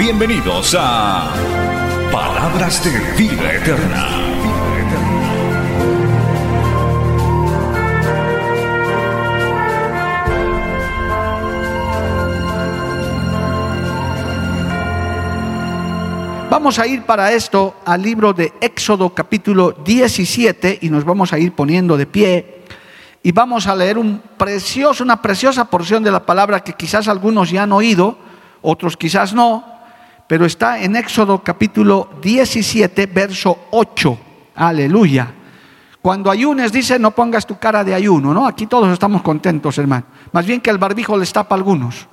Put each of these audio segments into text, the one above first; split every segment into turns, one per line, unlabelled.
Bienvenidos a Palabras de Vida Eterna.
Vamos a ir para esto al libro de Éxodo capítulo 17 y nos vamos a ir poniendo de pie y vamos a leer un precioso, una preciosa porción de la palabra que quizás algunos ya han oído, otros quizás no, pero está en Éxodo capítulo 17, verso 8. Aleluya. Cuando ayunes dice no pongas tu cara de ayuno, ¿no? Aquí todos estamos contentos, hermano. Más bien que el barbijo les tapa a algunos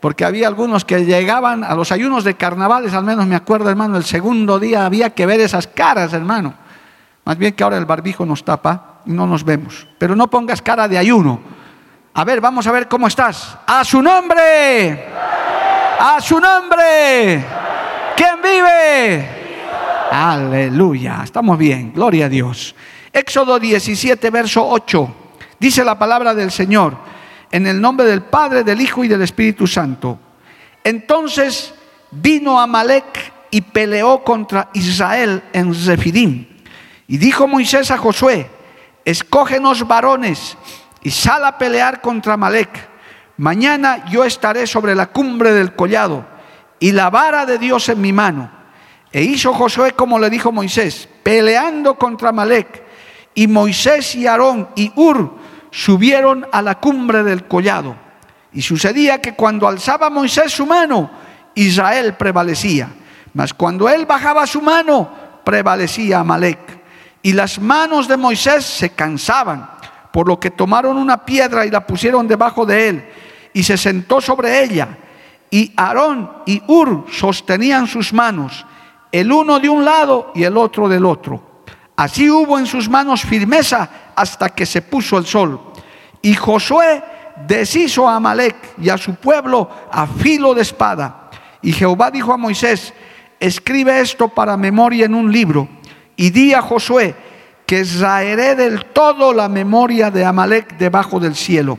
porque había algunos que llegaban a los ayunos de carnavales, al menos me acuerdo, hermano, el segundo día había que ver esas caras, hermano. Más bien que ahora el barbijo nos tapa y no nos vemos. Pero no pongas cara de ayuno. A ver, vamos a ver cómo estás. A su nombre. A su nombre. ¿Quién vive? Aleluya. Estamos bien. Gloria a Dios. Éxodo 17, verso 8. Dice la palabra del Señor en el nombre del Padre, del Hijo y del Espíritu Santo. Entonces vino Amalek y peleó contra Israel en Zefidim. Y dijo Moisés a Josué, escógenos varones y sal a pelear contra Amalek. Mañana yo estaré sobre la cumbre del collado y la vara de Dios en mi mano. E hizo Josué como le dijo Moisés, peleando contra Amalek. Y Moisés y Aarón y Ur subieron a la cumbre del collado. Y sucedía que cuando alzaba Moisés su mano, Israel prevalecía. Mas cuando él bajaba su mano, prevalecía Amalek. Y las manos de Moisés se cansaban, por lo que tomaron una piedra y la pusieron debajo de él, y se sentó sobre ella. Y Aarón y Ur sostenían sus manos, el uno de un lado y el otro del otro. Así hubo en sus manos firmeza hasta que se puso el sol. Y Josué deshizo a Amalek y a su pueblo a filo de espada. Y Jehová dijo a Moisés, escribe esto para memoria en un libro. Y di a Josué que raeré del todo la memoria de Amalek debajo del cielo.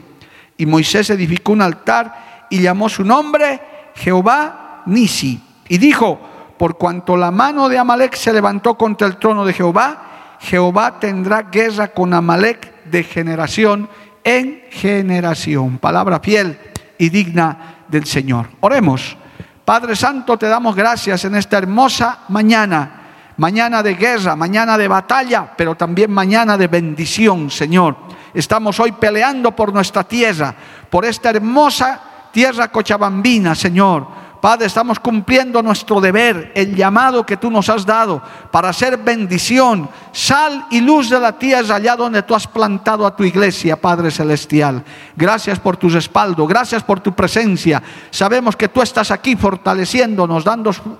Y Moisés edificó un altar y llamó su nombre Jehová Nisi. Y dijo, por cuanto la mano de Amalek se levantó contra el trono de Jehová, Jehová tendrá guerra con Amalek de generación en generación. Palabra fiel y digna del Señor. Oremos. Padre Santo, te damos gracias en esta hermosa mañana. Mañana de guerra, mañana de batalla, pero también mañana de bendición, Señor. Estamos hoy peleando por nuestra tierra, por esta hermosa tierra cochabambina, Señor Padre, estamos cumpliendo nuestro deber, el llamado que tú nos has dado para ser bendición, sal y luz de la tierra allá donde tú has plantado a tu iglesia, Padre Celestial. Gracias por tu respaldo, gracias por tu presencia. Sabemos que tú estás aquí fortaleciéndonos,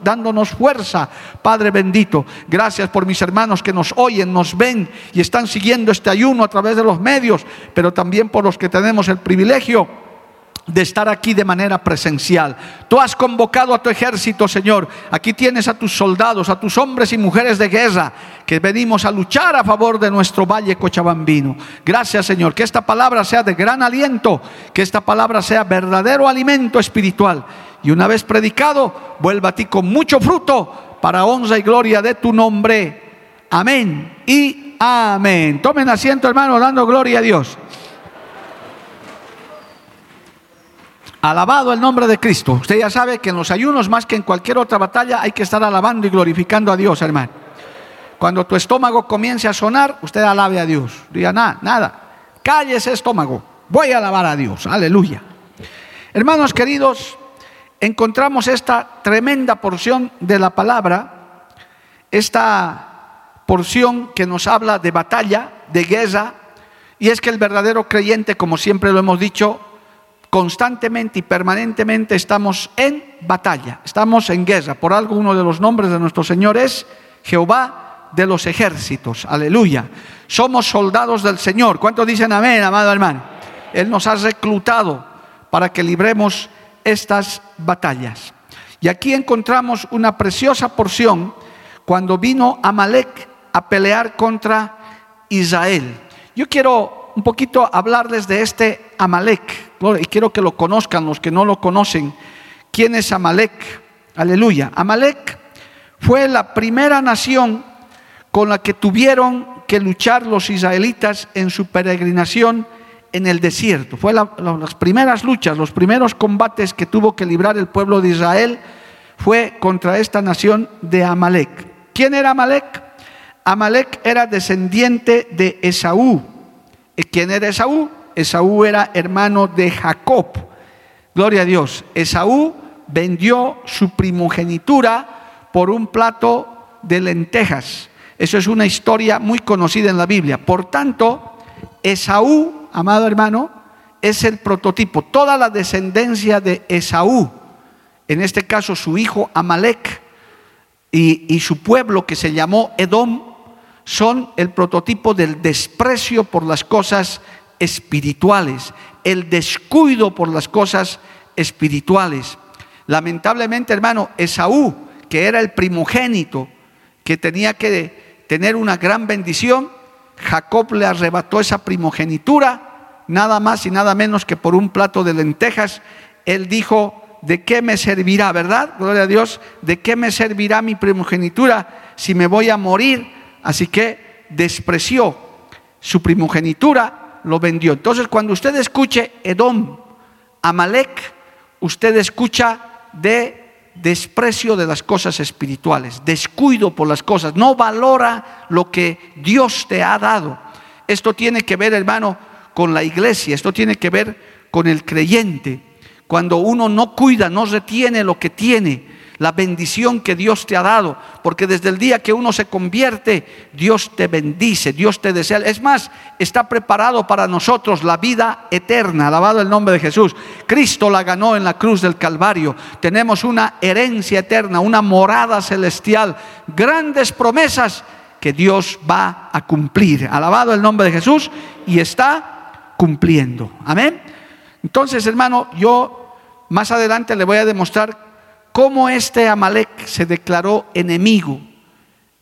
dándonos fuerza, Padre bendito. Gracias por mis hermanos que nos oyen, nos ven y están siguiendo este ayuno a través de los medios, pero también por los que tenemos el privilegio de estar aquí de manera presencial. Tú has convocado a tu ejército, Señor. Aquí tienes a tus soldados, a tus hombres y mujeres de guerra que venimos a luchar a favor de nuestro valle cochabambino. Gracias, Señor. Que esta palabra sea de gran aliento, que esta palabra sea verdadero alimento espiritual. Y una vez predicado, vuelva a ti con mucho fruto para honra y gloria de tu nombre. Amén y amén. Tomen asiento, hermano, dando gloria a Dios. Alabado el nombre de Cristo. Usted ya sabe que en los ayunos, más que en cualquier otra batalla, hay que estar alabando y glorificando a Dios, hermano. Cuando tu estómago comience a sonar, usted alabe a Dios. Diga nada, nada. ese estómago. Voy a alabar a Dios. Aleluya. Hermanos queridos, encontramos esta tremenda porción de la palabra, esta porción que nos habla de batalla, de guerra, y es que el verdadero creyente, como siempre lo hemos dicho, constantemente y permanentemente estamos en batalla, estamos en guerra. Por algo uno de los nombres de nuestro Señor es Jehová de los ejércitos. Aleluya. Somos soldados del Señor. ¿Cuántos dicen amén, amado hermano? Él nos ha reclutado para que libremos estas batallas. Y aquí encontramos una preciosa porción cuando vino Amalek a pelear contra Israel. Yo quiero un poquito hablarles de este Amalek y quiero que lo conozcan los que no lo conocen. ¿Quién es Amalek? Aleluya. Amalek fue la primera nación con la que tuvieron que luchar los israelitas en su peregrinación en el desierto. Fue las primeras luchas, los primeros combates que tuvo que librar el pueblo de Israel fue contra esta nación de Amalek. ¿Quién era Amalek? Amalek era descendiente de Esaú. ¿Quién era Esaú? Esaú era hermano de Jacob. Gloria a Dios. Esaú vendió su primogenitura por un plato de lentejas. Eso es una historia muy conocida en la Biblia. Por tanto, Esaú, amado hermano, es el prototipo. Toda la descendencia de Esaú, en este caso su hijo Amalek y, y su pueblo que se llamó Edom, son el prototipo del desprecio por las cosas espirituales, el descuido por las cosas espirituales. Lamentablemente, hermano, Esaú, que era el primogénito, que tenía que tener una gran bendición, Jacob le arrebató esa primogenitura, nada más y nada menos que por un plato de lentejas. Él dijo, ¿de qué me servirá, verdad? Gloria a Dios, ¿de qué me servirá mi primogenitura si me voy a morir? Así que despreció su primogenitura lo vendió. Entonces, cuando usted escuche Edom, Amalek, usted escucha de desprecio de las cosas espirituales, descuido por las cosas, no valora lo que Dios te ha dado. Esto tiene que ver, hermano, con la iglesia, esto tiene que ver con el creyente. Cuando uno no cuida, no retiene lo que tiene, la bendición que Dios te ha dado, porque desde el día que uno se convierte, Dios te bendice, Dios te desea. Es más, está preparado para nosotros la vida eterna, alabado el nombre de Jesús. Cristo la ganó en la cruz del Calvario. Tenemos una herencia eterna, una morada celestial, grandes promesas que Dios va a cumplir. Alabado el nombre de Jesús y está cumpliendo. Amén. Entonces, hermano, yo más adelante le voy a demostrar cómo este Amalek se declaró enemigo,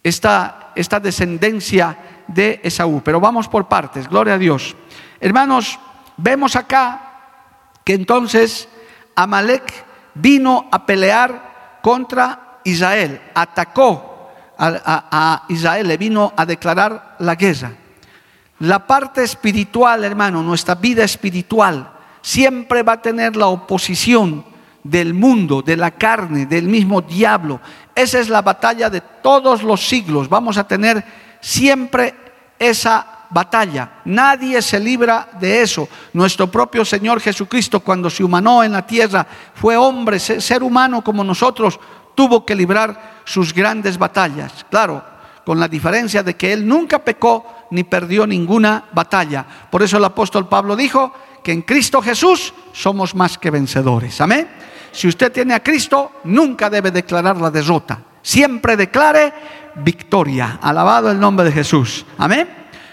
esta, esta descendencia de Esaú. Pero vamos por partes, gloria a Dios. Hermanos, vemos acá que entonces Amalek vino a pelear contra Israel, atacó a, Israel, le vino a declarar la guerra. La parte espiritual, hermano, nuestra vida espiritual, siempre va a tener la oposición del mundo, de la carne, del mismo diablo. Esa es la batalla de todos los siglos. Vamos a tener siempre esa batalla. Nadie se libra de eso. Nuestro propio Señor Jesucristo, cuando se humanó en la tierra, fue hombre, ser humano como nosotros, tuvo que librar sus grandes batallas. Claro, con la diferencia de que Él nunca pecó ni perdió ninguna batalla. Por eso el apóstol Pablo dijo que en Cristo Jesús somos más que vencedores. Amén. Si usted tiene a Cristo, nunca debe declarar la derrota. Siempre declare victoria. Alabado el nombre de Jesús. Amén.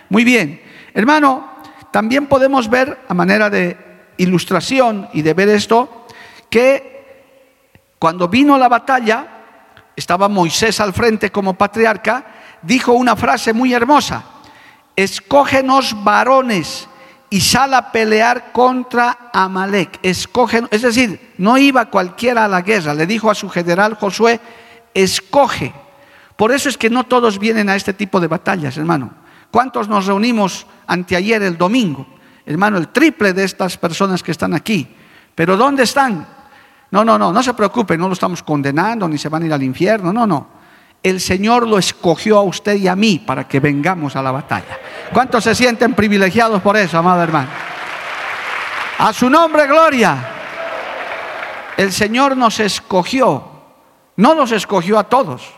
Muy bien. Hermano, también podemos ver a manera de ilustración y de ver esto, que cuando vino la batalla, estaba Moisés al frente como patriarca, dijo una frase muy hermosa, escógenos varones y sale a pelear contra Amalek. Escoge, es decir, no iba cualquiera a la guerra, le dijo a su general Josué, escoge. Por eso es que no todos vienen a este tipo de batallas, hermano. ¿Cuántos nos reunimos anteayer el domingo? Hermano, el triple de estas personas que están aquí. Pero ¿dónde están? No, no, no, no se preocupen, no lo estamos condenando, ni se van a ir al infierno, no, no. El Señor lo escogió a usted y a mí para que vengamos a la batalla. ¿Cuántos se sienten privilegiados por eso, amado hermano? A su nombre, gloria. El Señor nos escogió. No nos escogió a todos,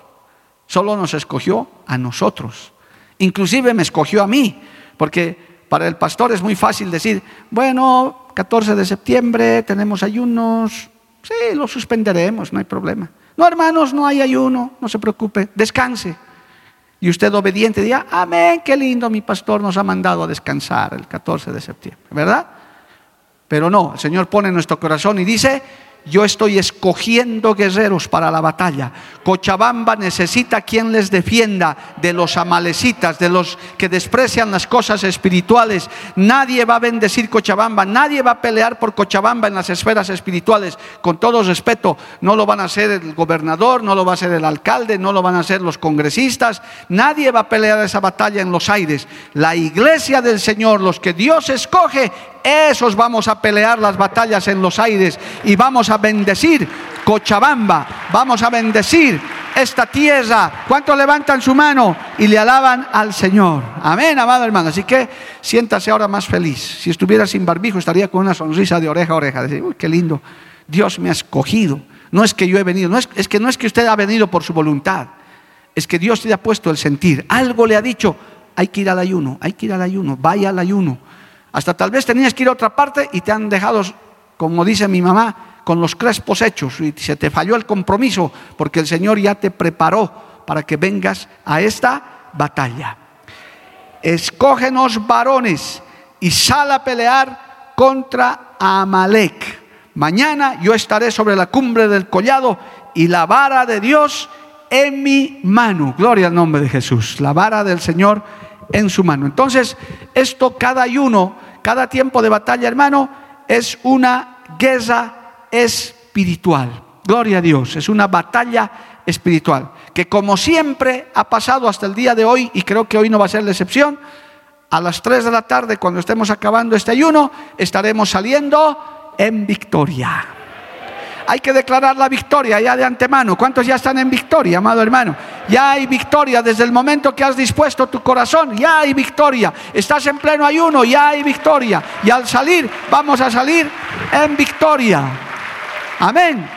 solo nos escogió a nosotros. Inclusive me escogió a mí, porque para el pastor es muy fácil decir, bueno, 14 de septiembre tenemos ayunos, sí, lo suspenderemos, no hay problema. No, hermanos, no hay ayuno, no se preocupe, descanse. Y usted obediente diga, amén, qué lindo, mi pastor nos ha mandado a descansar el 14 de septiembre, ¿verdad? Pero no, el Señor pone en nuestro corazón y dice, yo estoy escogiendo guerreros para la batalla. Cochabamba necesita quien les defienda de los amalecitas, de los que desprecian las cosas espirituales. Nadie va a bendecir Cochabamba, nadie va a pelear por Cochabamba en las esferas espirituales. Con todo respeto, no lo van a hacer el gobernador, no lo va a hacer el alcalde, no lo van a hacer los congresistas. Nadie va a pelear esa batalla en los aires. La iglesia del Señor, los que Dios escoge, esos vamos a pelear las batallas en los aires y vamos a bendecir Cochabamba, vamos a bendecir esta tierra. ¿Cuántos levantan su mano y le alaban al Señor? Amén, amado hermano. Así que siéntase ahora más feliz. Si estuviera sin barbijo estaría con una sonrisa de oreja a oreja. Decir, uy, qué lindo. Dios me ha escogido. No es que yo he venido, no es, es que no es que usted ha venido por su voluntad. Es que Dios te ha puesto el sentir. Algo le ha dicho, hay que ir al ayuno, hay que ir al ayuno, vaya al ayuno hasta tal vez tenías que ir a otra parte y te han dejado, como dice mi mamá, con los crespos hechos y se te falló el compromiso porque el Señor ya te preparó para que vengas a esta batalla. Escógenos varones y sal a pelear contra Amalek. Mañana yo estaré sobre la cumbre del collado y la vara de Dios en mi mano. Gloria al nombre de Jesús. La vara del Señor en su mano. Entonces, esto cada ayuno, cada tiempo de batalla, hermano, es una guerra espiritual. Gloria a Dios, es una batalla espiritual, que como siempre ha pasado hasta el día de hoy, y creo que hoy no va a ser la excepción, a las 3 de la tarde, cuando estemos acabando este ayuno, estaremos saliendo en victoria hay que declarar la victoria ya de antemano. ¿Cuántos ya están en victoria, amado hermano? Ya hay victoria desde el momento que has dispuesto tu corazón, ya hay victoria. Estás en pleno ayuno, ya hay victoria. Y al salir, vamos a salir en victoria. Amén.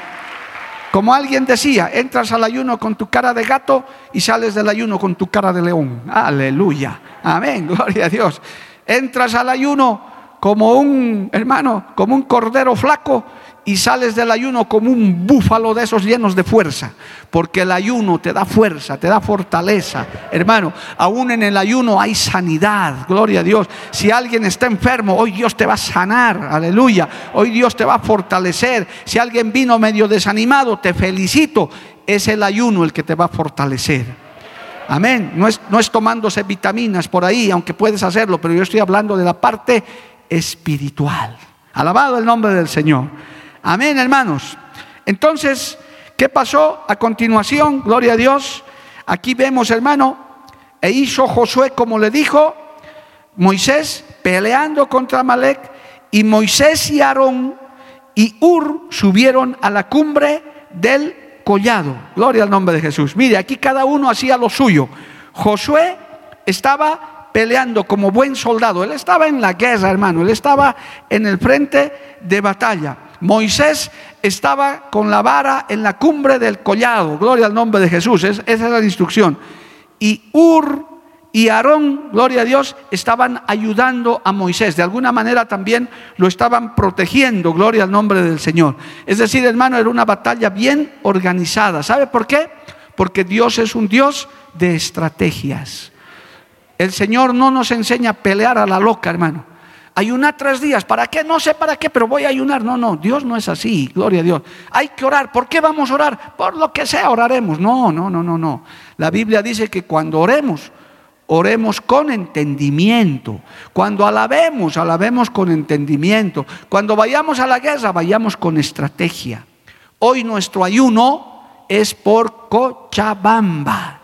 Como alguien decía, entras al ayuno con tu cara de gato y sales del ayuno con tu cara de león. Aleluya. Amén. Gloria a Dios. Entras al ayuno como un hermano, como un cordero flaco y sales del ayuno como un búfalo de esos llenos de fuerza, porque el ayuno te da fuerza, te da fortaleza. Hermano, aún en el ayuno hay sanidad, gloria a Dios. Si alguien está enfermo, hoy Dios te va a sanar, aleluya. Hoy Dios te va a fortalecer. Si alguien vino medio desanimado, te felicito. Es el ayuno el que te va a fortalecer. Amén. No es, no es tomándose vitaminas por ahí, aunque puedes hacerlo, pero yo estoy hablando de la parte espiritual. Alabado el nombre del Señor. Amén, hermanos. Entonces, ¿qué pasó a continuación? Gloria a Dios. Aquí vemos, hermano, e hizo Josué como le dijo Moisés, peleando contra Malek, y Moisés y Aarón y Ur subieron a la cumbre del collado. Gloria al nombre de Jesús. Mire, aquí cada uno hacía lo suyo. Josué estaba peleando como buen soldado. Él estaba en la guerra, hermano. Él estaba en el frente de batalla. Moisés estaba con la vara en la cumbre del collado, gloria al nombre de Jesús, esa es la instrucción. Y Ur y Aarón, gloria a Dios, estaban ayudando a Moisés. De alguna manera también lo estaban protegiendo, gloria al nombre del Señor. Es decir, hermano, era una batalla bien organizada. ¿Sabe por qué? Porque Dios es un Dios de estrategias. El Señor no nos enseña a pelear a la loca, hermano. Ayunar tres días. ¿Para qué? No sé para qué, pero voy a ayunar. No, no, Dios no es así. Gloria a Dios. Hay que orar. ¿Por qué vamos a orar? Por lo que sea, oraremos. No, no, no, no, no. La Biblia dice que cuando oremos, oremos con entendimiento. Cuando alabemos, alabemos con entendimiento. Cuando vayamos a la guerra, vayamos con estrategia. Hoy nuestro ayuno es por Cochabamba.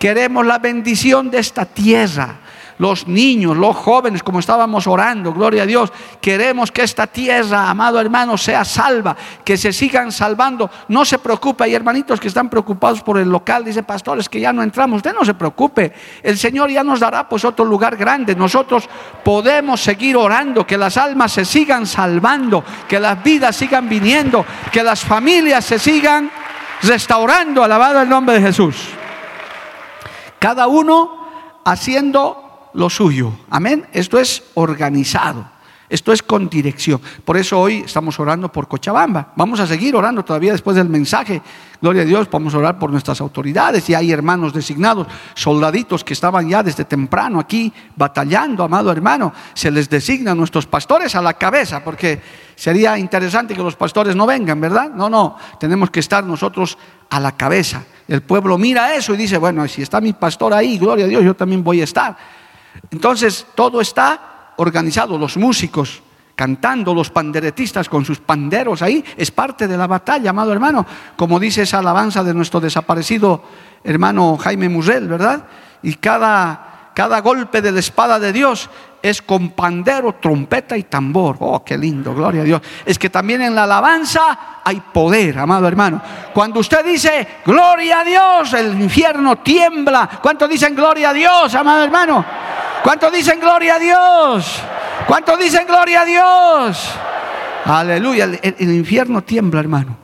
Queremos la bendición de esta tierra los niños, los jóvenes, como estábamos orando, gloria a Dios. Queremos que esta tierra, amado hermano, sea salva, que se sigan salvando. No se preocupe, hay hermanitos que están preocupados por el local, dice pastores que ya no entramos. Usted no se preocupe, el Señor ya nos dará pues otro lugar grande. Nosotros podemos seguir orando, que las almas se sigan salvando, que las vidas sigan viniendo, que las familias se sigan restaurando, alabado el nombre de Jesús. Cada uno haciendo lo suyo. Amén. Esto es organizado. Esto es con dirección. Por eso hoy estamos orando por Cochabamba. Vamos a seguir orando todavía después del mensaje. Gloria a Dios, vamos a orar por nuestras autoridades. Y hay hermanos designados, soldaditos que estaban ya desde temprano aquí batallando, amado hermano. Se les designa a nuestros pastores a la cabeza, porque sería interesante que los pastores no vengan, ¿verdad? No, no, tenemos que estar nosotros a la cabeza. El pueblo mira eso y dice, bueno, si está mi pastor ahí, gloria a Dios, yo también voy a estar. Entonces, todo está organizado, los músicos cantando, los panderetistas con sus panderos ahí, es parte de la batalla, amado hermano, como dice esa alabanza de nuestro desaparecido hermano Jaime Musel, ¿verdad? Y cada, cada golpe de la espada de Dios es con pandero, trompeta y tambor. Oh, qué lindo, gloria a Dios. Es que también en la alabanza hay poder, amado hermano. Cuando usted dice gloria a Dios, el infierno tiembla. ¿Cuántos dicen gloria a Dios, amado hermano? ¿Cuántos dicen gloria a Dios? ¿Cuántos dicen gloria a Dios? Aleluya. El, infierno tiembla, hermano.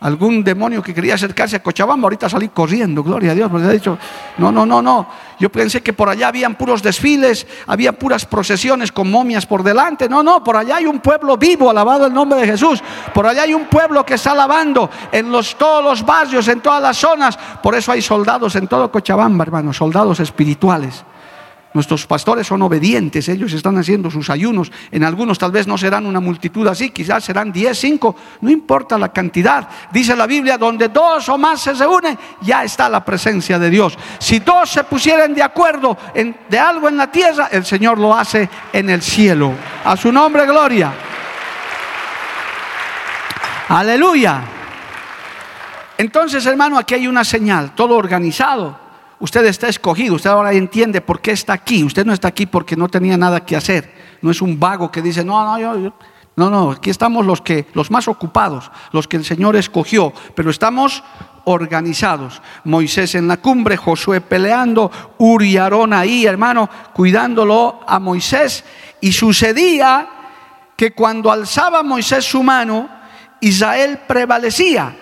Algún demonio que quería acercarse a Cochabamba, ahorita salí corriendo, gloria a Dios, porque ha dicho, no, no, no, no. Yo pensé que por allá habían puros desfiles, había puras procesiones con momias por delante. No, no, por allá hay un pueblo vivo, alabado el nombre de Jesús. Por allá hay un pueblo que está alabando en los, todos los barrios, en todas las zonas. Por eso hay soldados en todo Cochabamba, hermano, soldados espirituales. Nuestros pastores son obedientes, ellos están haciendo sus ayunos. En algunos tal vez no serán una multitud así, quizás serán 10, 5, no importa la cantidad. Dice la Biblia, donde dos o más se unen, ya está la presencia de Dios. Si dos se pusieran de acuerdo en, de algo en la tierra, el Señor lo hace en el cielo. A su nombre, gloria. Aleluya. Entonces, hermano, aquí hay una señal, todo organizado Usted está escogido, usted ahora entiende por qué está aquí. Usted no está aquí porque no tenía nada que hacer. No es un vago que dice, no, no, yo, no, no, aquí estamos los que los más ocupados, los que el Señor escogió, pero estamos organizados. Moisés en la cumbre, Josué peleando, Uri y ahí, hermano, cuidándolo a Moisés. Y sucedía que cuando alzaba Moisés su mano, Israel prevalecía.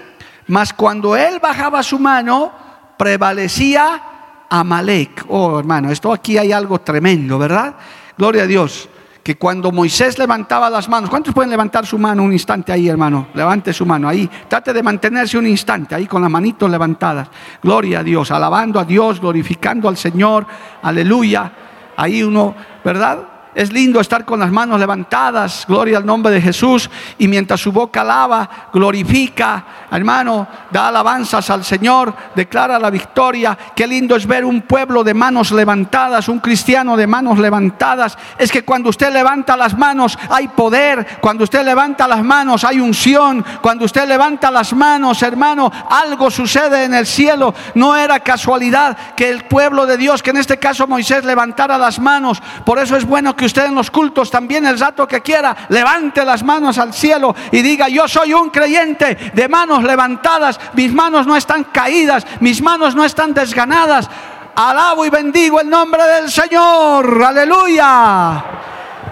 Mas cuando él bajaba su mano, prevalecía Amalek. Oh, hermano, esto aquí hay algo tremendo, ¿verdad? Gloria a Dios. Que cuando Moisés levantaba las manos, ¿cuántos pueden levantar su mano un instante ahí, hermano? Levante su mano ahí. Trate de mantenerse un instante ahí con las manitos levantadas. Gloria a Dios, alabando a Dios, glorificando al Señor. Aleluya. Ahí uno, ¿verdad? Es lindo estar con las manos levantadas, gloria al nombre de Jesús, y mientras su boca alaba, glorifica, hermano, da alabanzas al Señor, declara la victoria. Qué lindo es ver un pueblo de manos levantadas, un cristiano de manos levantadas. Es que cuando usted levanta las manos hay poder, cuando usted levanta las manos hay unción, cuando usted levanta las manos, hermano, algo sucede en el cielo. No era casualidad que el pueblo de Dios, que en este caso Moisés levantara las manos. Por eso es bueno que usted en los cultos también el rato que quiera, levante las manos al cielo y diga, yo soy un creyente de manos levantadas, mis manos no están caídas, mis manos no están desganadas. Alabo y bendigo el nombre del Señor. Aleluya.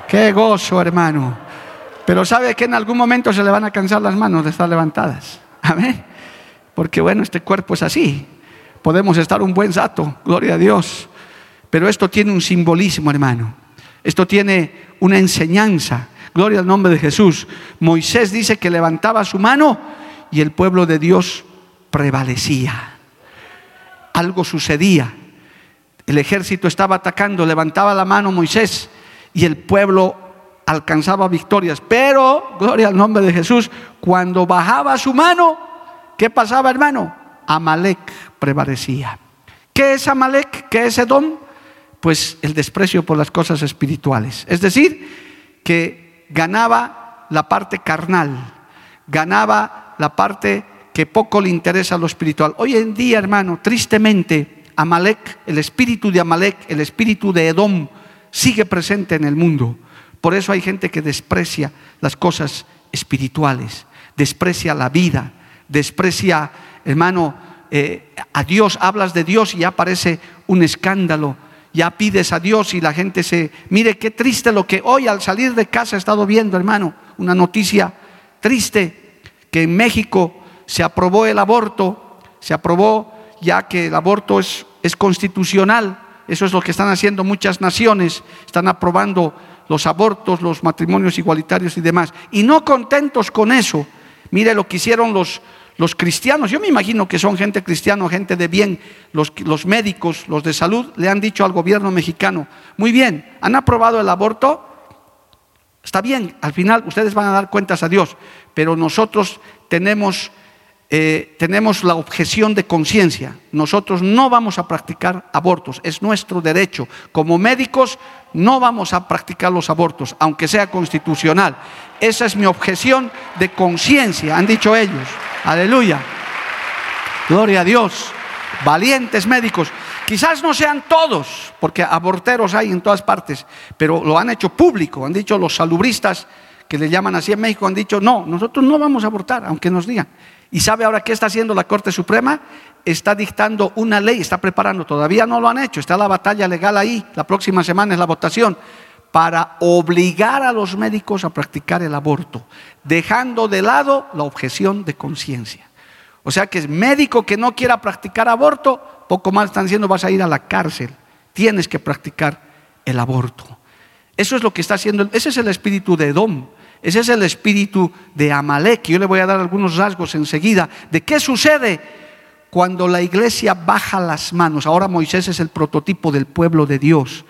Qué gozo, hermano. Pero sabe que en algún momento se le van a cansar las manos de estar levantadas. Amén. Porque bueno, este cuerpo es así. Podemos estar un buen rato, gloria a Dios. Pero esto tiene un simbolismo, hermano. Esto tiene una enseñanza. Gloria al nombre de Jesús. Moisés dice que levantaba su mano y el pueblo de Dios prevalecía. Algo sucedía. El ejército estaba atacando, levantaba la mano Moisés y el pueblo alcanzaba victorias. Pero, gloria al nombre de Jesús, cuando bajaba su mano, ¿qué pasaba, hermano? Amalek prevalecía. ¿Qué es Amalek? ¿Qué es Edom? Pues el desprecio por las cosas espirituales. Es decir, que ganaba la parte carnal, ganaba la parte que poco le interesa lo espiritual. Hoy en día, hermano, tristemente, Amalek, el espíritu de Amalek, el espíritu de Edom, sigue presente en el mundo. Por eso hay gente que desprecia las cosas espirituales, desprecia la vida, desprecia, hermano, eh, a Dios, hablas de Dios y ya aparece un escándalo, ya pides a Dios y la gente se... Mire qué triste lo que hoy al salir de casa he estado viendo, hermano, una noticia triste, que en México se aprobó el aborto, se aprobó ya que el aborto es, es constitucional, eso es lo que están haciendo muchas naciones, están aprobando los abortos, los matrimonios igualitarios y demás. Y no contentos con eso, mire lo que hicieron los, los cristianos, yo me imagino que son gente cristiana, gente de bien, los, los médicos, los de salud, le han dicho al gobierno mexicano, muy bien, han aprobado el aborto, está bien, al final ustedes van a dar cuentas a Dios, pero nosotros tenemos eh, tenemos la objeción de conciencia. Nosotros no vamos a practicar abortos, es nuestro derecho. Como médicos no vamos a practicar los abortos, aunque sea constitucional. Esa es mi objeción de conciencia, han dicho ellos. Aleluya. Gloria a Dios. Valientes médicos. Quizás no sean todos, porque aborteros hay en todas partes, pero lo han hecho público. Han dicho los salubristas, que le llaman así en México, han dicho, no, nosotros no vamos a abortar, aunque nos digan. ¿Y sabe ahora qué está haciendo la Corte Suprema? Está dictando una ley, está preparando, todavía no lo han hecho, está la batalla legal ahí, la próxima semana es la votación, para obligar a los médicos a practicar el aborto, dejando de lado la objeción de conciencia. O sea que es médico que no quiera practicar aborto, poco más están diciendo vas a ir a la cárcel, tienes que practicar el aborto. Eso es lo que está haciendo, ese es el espíritu de Edom. Ese es el espíritu de Amalek. Yo le voy a dar algunos rasgos enseguida de qué sucede cuando la iglesia baja las manos. Ahora Moisés es el prototipo del pueblo de Dios.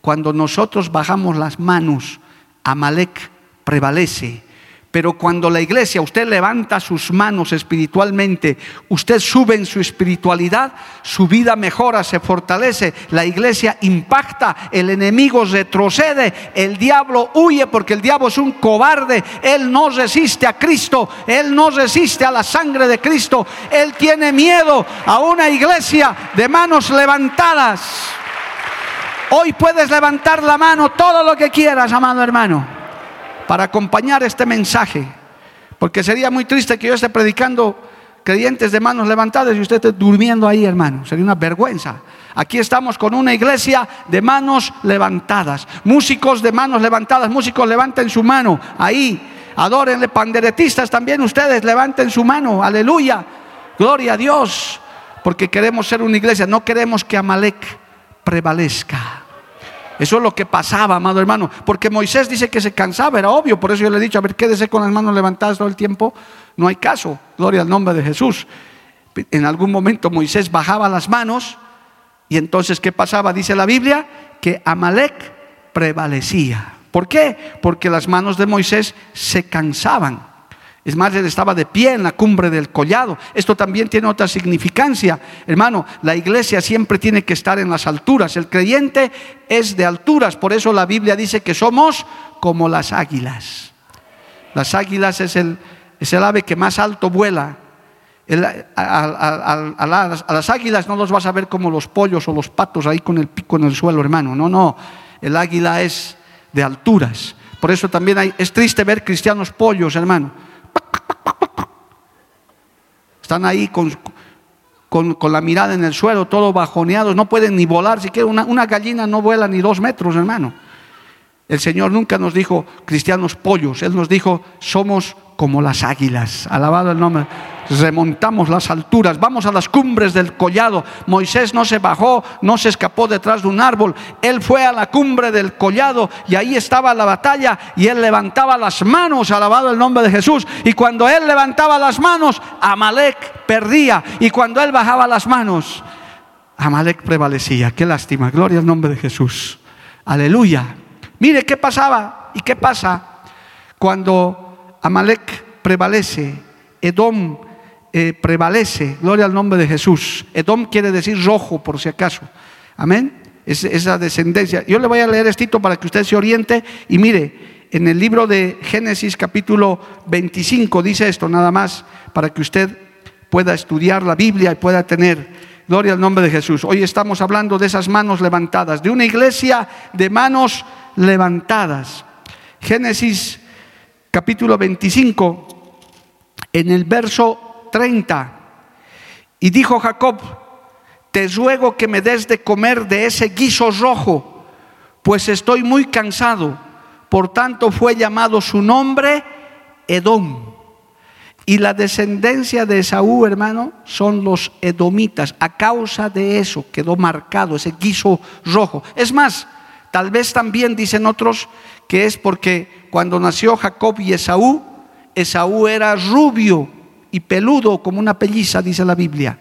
Cuando nosotros bajamos las manos, Amalek prevalece. Pero cuando la iglesia, usted levanta sus manos espiritualmente, usted sube en su espiritualidad, su vida mejora, se fortalece, la iglesia impacta, el enemigo retrocede, el diablo huye porque el diablo es un cobarde, él no resiste a Cristo, él no resiste a la sangre de Cristo, él tiene miedo a una iglesia de manos levantadas. Hoy puedes levantar la mano todo lo que quieras, amado hermano para acompañar este mensaje. Porque sería muy triste que yo esté predicando creyentes de manos levantadas y usted esté durmiendo ahí, hermano. Sería una vergüenza. Aquí estamos con una iglesia de manos levantadas. Músicos de manos levantadas. Músicos, levanten su mano. Ahí. Adórenle. Panderetistas también ustedes. Levanten su mano. Aleluya. Gloria a Dios. Porque queremos ser una iglesia. No queremos que Amalek prevalezca. Eso es lo que pasaba, amado hermano. Porque Moisés dice que se cansaba, era obvio. Por eso yo le he dicho, a ver, quédese con las manos levantadas todo el tiempo. No hay caso. Gloria al nombre de Jesús. En algún momento Moisés bajaba las manos y entonces, ¿qué pasaba? Dice la Biblia que Amalek prevalecía. ¿Por qué? Porque las manos de Moisés se cansaban. Es más, él estaba de pie en la cumbre del collado. Esto también tiene otra significancia. Hermano, la iglesia siempre tiene que estar en las alturas. El creyente es de alturas. Por eso la Biblia dice que somos como las águilas. Las águilas es el, es el ave que más alto vuela. a, las águilas no los vas a ver como los pollos o los patos ahí con el pico en el suelo, hermano. No, no. El águila es de alturas. Por eso también hay, es triste ver cristianos pollos, hermano están ahí con, con, la mirada en el suelo, todos bajoneados, no pueden ni volar, siquiera una, una gallina no vuela ni dos metros, hermano. El Señor nunca nos dijo cristianos pollos, Él nos dijo somos como las águilas. Alabado el nombre remontamos las alturas, vamos a las cumbres del collado. Moisés no se bajó, no se escapó detrás de un árbol, él fue a la cumbre del collado y ahí estaba la batalla y él levantaba las manos, alabado el nombre de Jesús. Y cuando él levantaba las manos, Amalek perdía. Y cuando él bajaba las manos, Amalek prevalecía. Qué lástima, gloria al nombre de Jesús. Aleluya. Mire qué pasaba y qué pasa cuando Amalek prevalece. Edom eh, prevalece. Gloria al nombre de Jesús. Edom quiere decir rojo, por si acaso. Amén. Es, esa descendencia. Yo le voy a leer esto para que usted se oriente y mire, en el libro de Génesis capítulo 25 dice esto nada más para que usted pueda estudiar la Biblia y pueda tener Gloria al nombre de Jesús. Hoy estamos hablando de esas manos levantadas, de una iglesia de manos levantadas. Génesis capítulo 25, en el verso 30. Y dijo Jacob, te ruego que me des de comer de ese guiso rojo, pues estoy muy cansado. Por tanto fue llamado su nombre Edom. Y la descendencia de Esaú, hermano, son los edomitas. A causa de eso quedó marcado ese guiso rojo. Es más, tal vez también dicen otros que es porque cuando nació Jacob y Esaú, Esaú era rubio y peludo como una pelliza, dice la Biblia.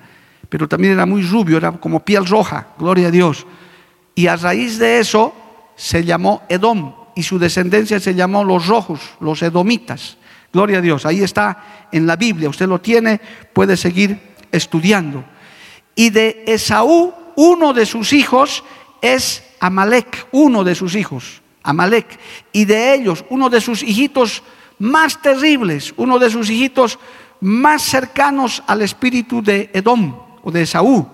Pero también era muy rubio, era como piel roja, gloria a Dios. Y a raíz de eso se llamó Edom y su descendencia se llamó los rojos, los edomitas. Gloria a Dios, ahí está en la Biblia, usted lo tiene, puede seguir estudiando. Y de Esaú, uno de sus hijos es Amalek, uno de sus hijos, Amalek. Y de ellos, uno de sus hijitos más terribles, uno de sus hijitos más cercanos al espíritu de Edom o de Esaú.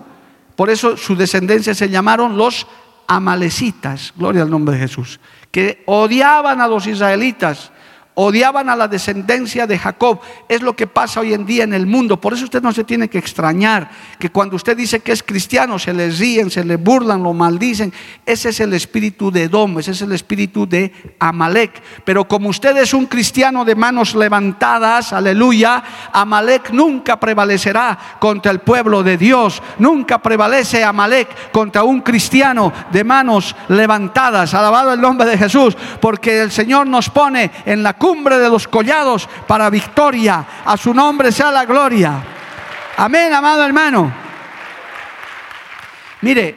Por eso su descendencia se llamaron los amalecitas, gloria al nombre de Jesús, que odiaban a los israelitas odiaban a la descendencia de Jacob. Es lo que pasa hoy en día en el mundo. Por eso usted no se tiene que extrañar que cuando usted dice que es cristiano se le ríen, se le burlan, lo maldicen. Ese es el espíritu de Edom, ese es el espíritu de Amalek. Pero como usted es un cristiano de manos levantadas, aleluya, Amalek nunca prevalecerá contra el pueblo de Dios. Nunca prevalece Amalek contra un cristiano de manos levantadas. Alabado el nombre de Jesús, porque el Señor nos pone en la cumbre de los collados para victoria. A su nombre sea la gloria. Amén, amado hermano. Mire,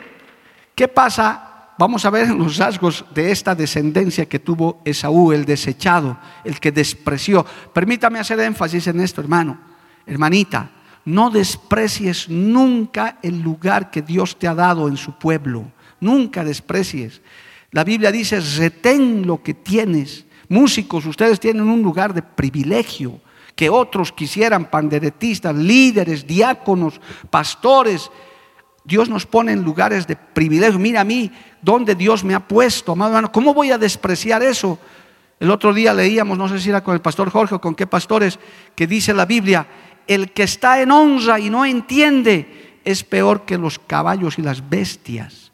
¿qué pasa? Vamos a ver los rasgos de esta descendencia que tuvo Esaú, el desechado, el que despreció. Permítame hacer énfasis en esto, hermano, hermanita. No desprecies nunca el lugar que Dios te ha dado en su pueblo. Nunca desprecies. La Biblia dice, retén lo que tienes Músicos, ustedes tienen un lugar de privilegio que otros quisieran, panderetistas, líderes, diáconos, pastores. Dios nos pone en lugares de privilegio. Mira a mí, donde Dios me ha puesto, amado hermano. ¿Cómo voy a despreciar eso? El otro día leíamos, no sé si era con el pastor Jorge o con qué pastores, que dice la Biblia, el que está en honra y no entiende es peor que los caballos y las bestias.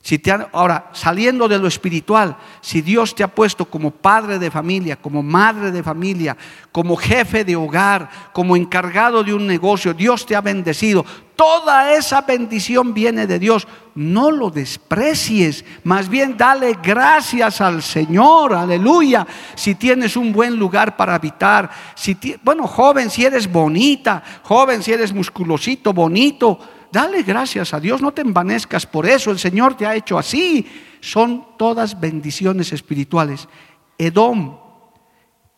Si te ahora, saliendo de lo espiritual, si Dios te ha puesto como padre de familia, como madre de familia, como jefe de hogar, como encargado de un negocio, Dios te ha bendecido. Toda esa bendición viene de Dios. No lo desprecies, más bien dale gracias al Señor, aleluya. Si tienes un buen lugar para habitar, si bueno, joven, si eres bonita, joven, si eres musculosito, bonito, dale gracias a Dios, no te envanezcas por eso, el Señor te ha hecho así. Son todas bendiciones espirituales. Edom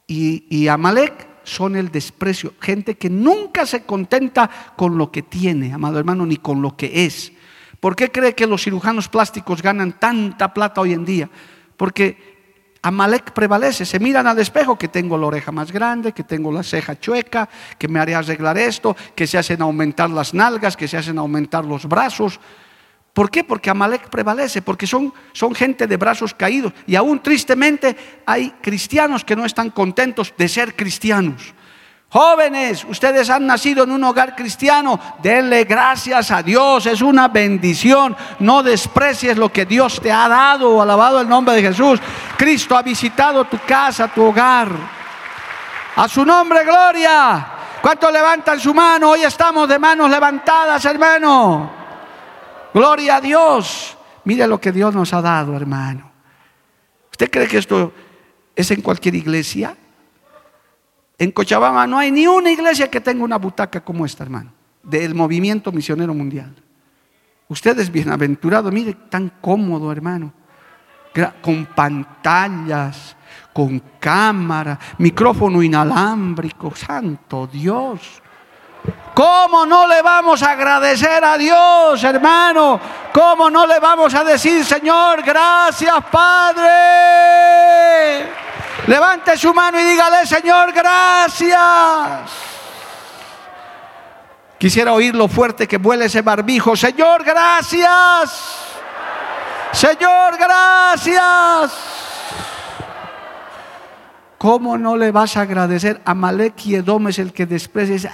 y, y Amalek son el desprecio, gente que nunca se contenta con lo que tiene, amado hermano, ni con lo que es. ¿Por qué cree que los cirujanos plásticos ganan tanta plata hoy en día? Porque Amalek prevalece, se miran al espejo que tengo la oreja más grande, que tengo la ceja chueca, que me haré arreglar esto, que se hacen aumentar las nalgas, que se hacen aumentar los brazos. ¿Por qué? Porque Amalek prevalece, porque son, son gente de brazos caídos. Y aún tristemente hay cristianos que no están contentos de ser cristianos. Jóvenes, ustedes han nacido en un hogar cristiano, denle gracias a Dios, es una bendición. No desprecies lo que Dios te ha dado, alabado el nombre de Jesús. Cristo ha visitado tu casa, tu hogar. A su nombre, gloria. ¿Cuántos levantan su mano? Hoy estamos de manos levantadas, hermano. Gloria a Dios. Mire lo que Dios nos ha dado, hermano. ¿Usted cree que esto es en cualquier iglesia? En Cochabamba no hay ni una iglesia que tenga una butaca como esta, hermano, del movimiento misionero mundial. Usted es bienaventurado, mire, tan cómodo, hermano, con pantallas, con cámara, micrófono inalámbrico, santo Dios. ¿Cómo no le vamos a agradecer a Dios, hermano? ¿Cómo no le vamos a decir, Señor, gracias, Padre? Levante su mano y dígale, Señor, gracias. Quisiera oír lo fuerte que vuele ese barbijo. Señor, gracias. Señor, gracias. ¿Cómo no le vas a agradecer? Amalek y Edom es el que desprecia.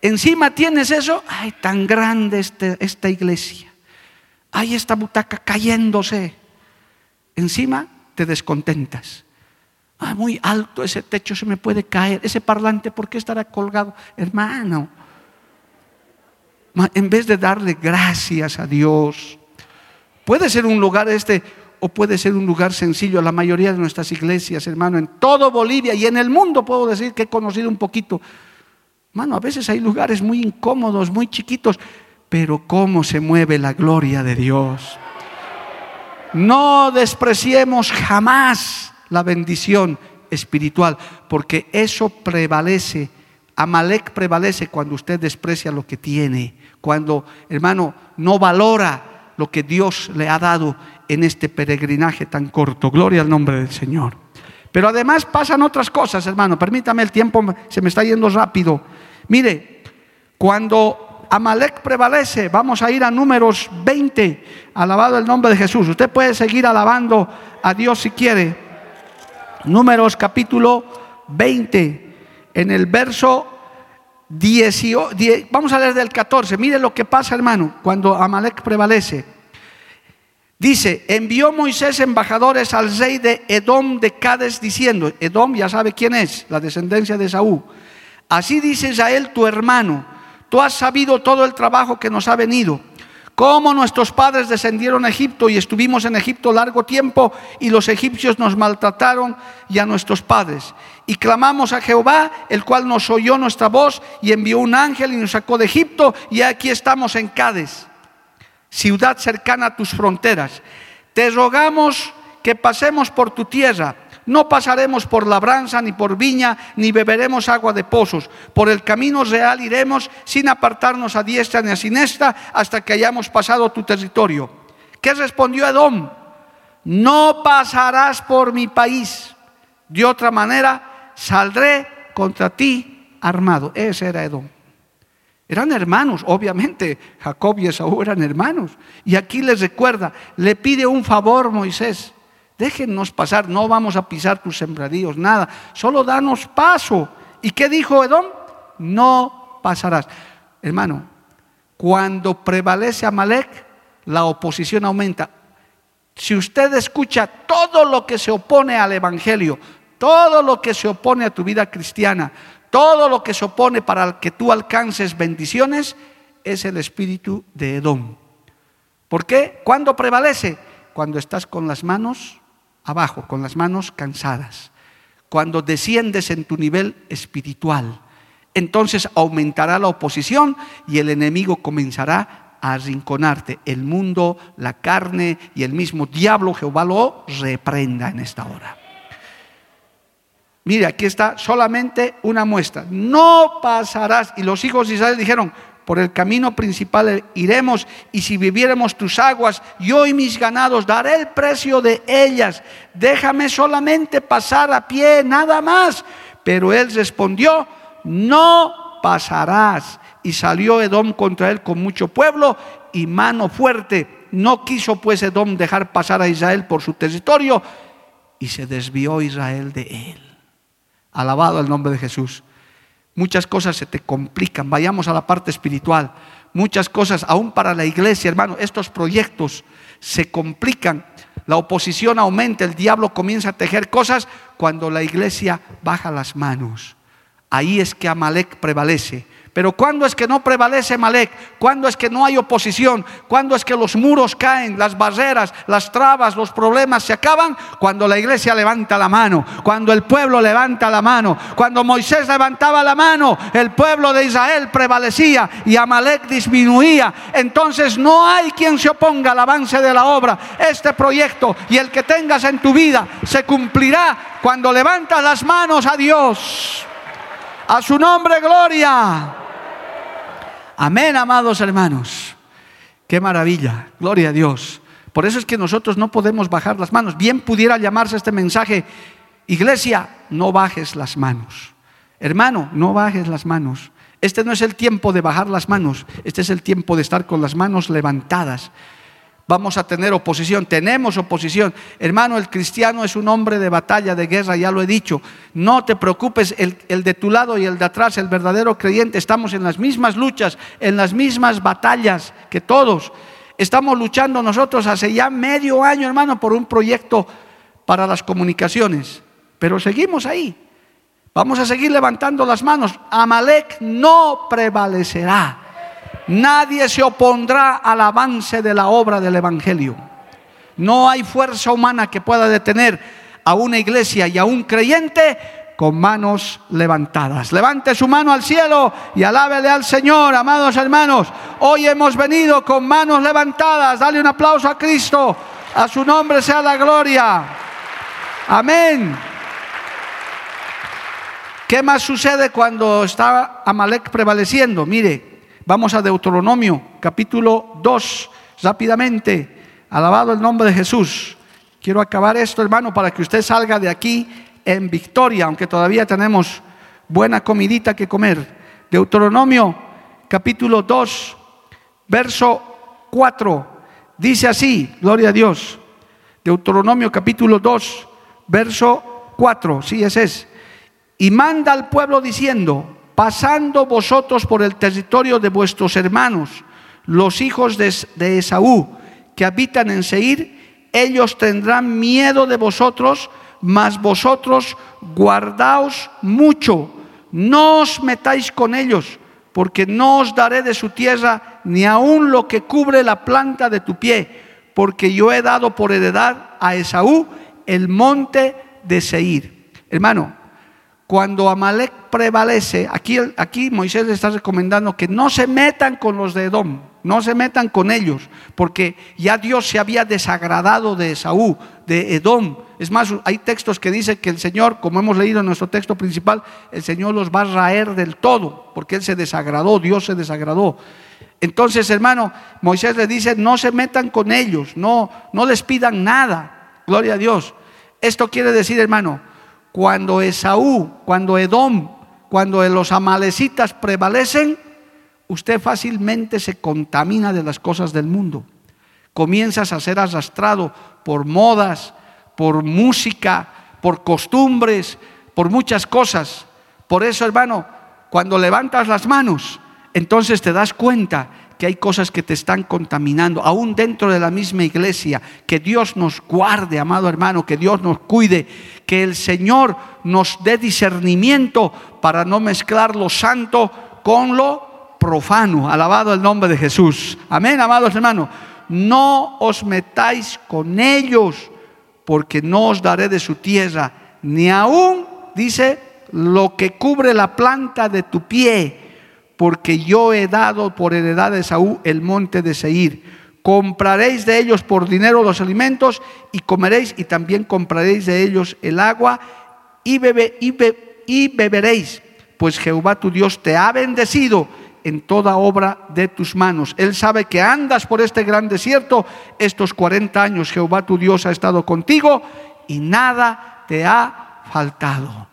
Encima tienes eso. Ay, tan grande este, esta iglesia. Ay, esta butaca cayéndose. Encima te descontentas. Ah, muy alto ese techo se me puede caer. Ese parlante, ¿por qué estará colgado? Hermano, en vez de darle gracias a Dios, puede ser un lugar este o puede ser un lugar sencillo. La mayoría de nuestras iglesias, hermano, en todo Bolivia y en el mundo puedo decir que he conocido un poquito. Hermano, a veces hay lugares muy incómodos, muy chiquitos, pero cómo se mueve la gloria de Dios. No despreciemos jamás la bendición espiritual, porque eso prevalece. Amalek prevalece cuando usted desprecia lo que tiene, cuando, hermano, no valora lo que Dios le ha dado en este peregrinaje tan corto. Gloria al nombre del Señor. Pero además pasan otras cosas, hermano. Permítame, el tiempo se me está yendo rápido. Mire, cuando Amalek prevalece, vamos a ir a números 20, alabado el nombre de Jesús. Usted puede seguir alabando a Dios si quiere. Números capítulo 20, en el verso 18, vamos a leer del 14. Mire lo que pasa, hermano, cuando Amalek prevalece. Dice, envió Moisés embajadores al rey de Edom de Cades diciendo, Edom ya sabe quién es, la descendencia de Saúl. Así dice Israel tu hermano, tú has sabido todo el trabajo que nos ha venido, cómo nuestros padres descendieron a Egipto y estuvimos en Egipto largo tiempo y los egipcios nos maltrataron y a nuestros padres. Y clamamos a Jehová, el cual nos oyó nuestra voz y envió un ángel y nos sacó de Egipto y aquí estamos en Cades ciudad cercana a tus fronteras. Te rogamos que pasemos por tu tierra. No pasaremos por labranza, ni por viña, ni beberemos agua de pozos. Por el camino real iremos sin apartarnos a diestra ni a siniestra hasta que hayamos pasado tu territorio. ¿Qué respondió Edom? No pasarás por mi país. De otra manera, saldré contra ti armado. Ese era Edom. Eran hermanos, obviamente, Jacob y Esaú eran hermanos. Y aquí les recuerda, le pide un favor Moisés, déjennos pasar, no vamos a pisar tus sembradíos, nada, solo danos paso. ¿Y qué dijo Edom? No pasarás. Hermano, cuando prevalece Amalek, la oposición aumenta. Si usted escucha todo lo que se opone al Evangelio, todo lo que se opone a tu vida cristiana, todo lo que se opone para que tú alcances bendiciones es el espíritu de Edom. ¿Por qué? ¿Cuándo prevalece? Cuando estás con las manos abajo, con las manos cansadas. Cuando desciendes en tu nivel espiritual. Entonces aumentará la oposición y el enemigo comenzará a arrinconarte. El mundo, la carne y el mismo diablo Jehová lo reprenda en esta hora. Mire, aquí está solamente una muestra. No pasarás. Y los hijos de Israel dijeron, por el camino principal iremos y si viviéramos tus aguas, yo y mis ganados daré el precio de ellas. Déjame solamente pasar a pie, nada más. Pero él respondió, no pasarás. Y salió Edom contra él con mucho pueblo y mano fuerte. No quiso pues Edom dejar pasar a Israel por su territorio y se desvió Israel de él. Alabado el nombre de Jesús. Muchas cosas se te complican. Vayamos a la parte espiritual. Muchas cosas, aún para la iglesia, hermano, estos proyectos se complican. La oposición aumenta, el diablo comienza a tejer cosas cuando la iglesia baja las manos. Ahí es que Amalek prevalece. Pero cuando es que no prevalece Malek? cuando es que no hay oposición? cuando es que los muros caen, las barreras, las trabas, los problemas se acaban? Cuando la iglesia levanta la mano, cuando el pueblo levanta la mano, cuando Moisés levantaba la mano, el pueblo de Israel prevalecía y Amalek disminuía. Entonces no hay quien se oponga al avance de la obra. Este proyecto y el que tengas en tu vida se cumplirá cuando levantas las manos a Dios. A su nombre, gloria. Amén, amados hermanos. Qué maravilla, gloria a Dios. Por eso es que nosotros no podemos bajar las manos. Bien pudiera llamarse este mensaje, iglesia, no bajes las manos. Hermano, no bajes las manos. Este no es el tiempo de bajar las manos, este es el tiempo de estar con las manos levantadas vamos a tener oposición, tenemos oposición. Hermano, el cristiano es un hombre de batalla, de guerra, ya lo he dicho. No te preocupes, el, de tu lado y el de atrás, el verdadero creyente, estamos en las mismas luchas, en las mismas batallas que todos. Estamos luchando nosotros hace ya medio año, hermano, por un proyecto para las comunicaciones. Pero seguimos ahí. Vamos a seguir levantando las manos. Amalek no prevalecerá. Nadie se opondrá al avance de la obra del Evangelio. No hay fuerza humana que pueda detener a una iglesia y a un creyente con manos levantadas. Levante su mano al cielo y alábele al Señor, amados hermanos. Hoy hemos venido con manos levantadas. Dale un aplauso a Cristo. A su nombre sea la gloria. Amén. ¿Qué más sucede cuando está Amalek prevaleciendo? Mire, vamos a Deuteronomio, capítulo 2, rápidamente. Alabado el nombre de Jesús. Quiero acabar esto, hermano, para que usted salga de aquí en victoria, aunque todavía tenemos buena comidita que comer. Deuteronomio, capítulo 2, verso 4. Dice así, gloria a Dios. Deuteronomio, capítulo 2, verso 4. Sí, ese es y manda al pueblo diciendo, pasando vosotros por el territorio de vuestros hermanos, los hijos de, Esaú, que habitan en Seir, ellos tendrán miedo de vosotros, mas vosotros guardaos mucho, no os metáis con ellos, porque no os daré de su tierra ni aun lo que cubre la planta de tu pie, porque yo he dado por heredad a Esaú el monte de Seir. Hermano, cuando Amalek prevalece, aquí, Moisés le está recomendando que no se metan con los de Edom, no se metan con ellos, porque ya Dios se había desagradado de Esaú, de Edom. Es más, hay textos que dicen que el Señor, como hemos leído en nuestro texto principal, el Señor los va a raer del todo, porque Él se desagradó, Dios se desagradó. Entonces, hermano, Moisés le dice, no se metan con ellos, no, no les pidan nada. Gloria a Dios. Esto quiere decir, hermano, cuando Esaú, cuando Edom, cuando los amalecitas prevalecen, usted fácilmente se contamina de las cosas del mundo. Comienzas a ser arrastrado por modas, por música, por costumbres, por muchas cosas. Por eso, hermano, cuando levantas las manos, entonces te das cuenta que hay cosas que te están contaminando, aún dentro de la misma iglesia. Que Dios nos guarde, amado hermano, que Dios nos cuide, que el Señor nos dé discernimiento para no mezclar lo santo con lo profano. Alabado el nombre de Jesús. Amén, amados hermanos. No os metáis con ellos, porque no os daré de su tierra, ni aún, dice, lo que cubre la planta de tu pie porque yo he dado por heredad de Saúl el monte de Seir. Compraréis de ellos por dinero los alimentos y comeréis y también compraréis de ellos el agua y, bebe, y, y beberéis, pues Jehová tu Dios te ha bendecido en toda obra de tus manos. Él sabe que andas por este gran desierto, estos 40 años Jehová tu Dios ha estado contigo y nada te ha faltado.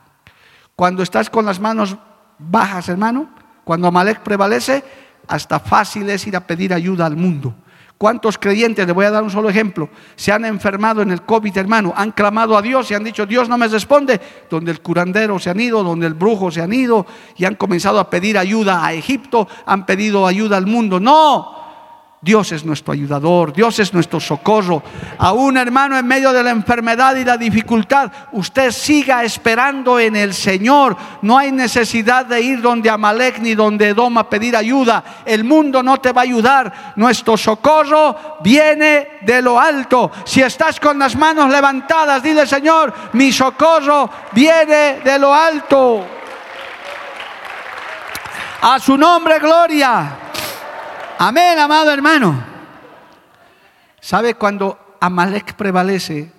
Cuando estás con las manos bajas, hermano, cuando Amalek prevalece, hasta fácil es ir a pedir ayuda al mundo. ¿Cuántos creyentes, le voy a dar un solo ejemplo, se han enfermado en el COVID, hermano? Han clamado a Dios y han dicho, Dios no me responde. Donde el curandero se han ido, donde el brujo se han ido y han comenzado a pedir ayuda a Egipto, han pedido ayuda al mundo. No, Dios es nuestro ayudador, Dios es nuestro socorro. Aún hermano en medio de la enfermedad y la dificultad, usted siga esperando en el Señor. No hay necesidad de ir donde Amalek ni donde Edom a pedir ayuda. El mundo no te va a ayudar. Nuestro socorro viene de lo alto. Si estás con las manos levantadas, dile Señor, mi socorro viene de lo alto. A su nombre, gloria. Amén, amado hermano. ¿Sabe cuando Amalek prevalece?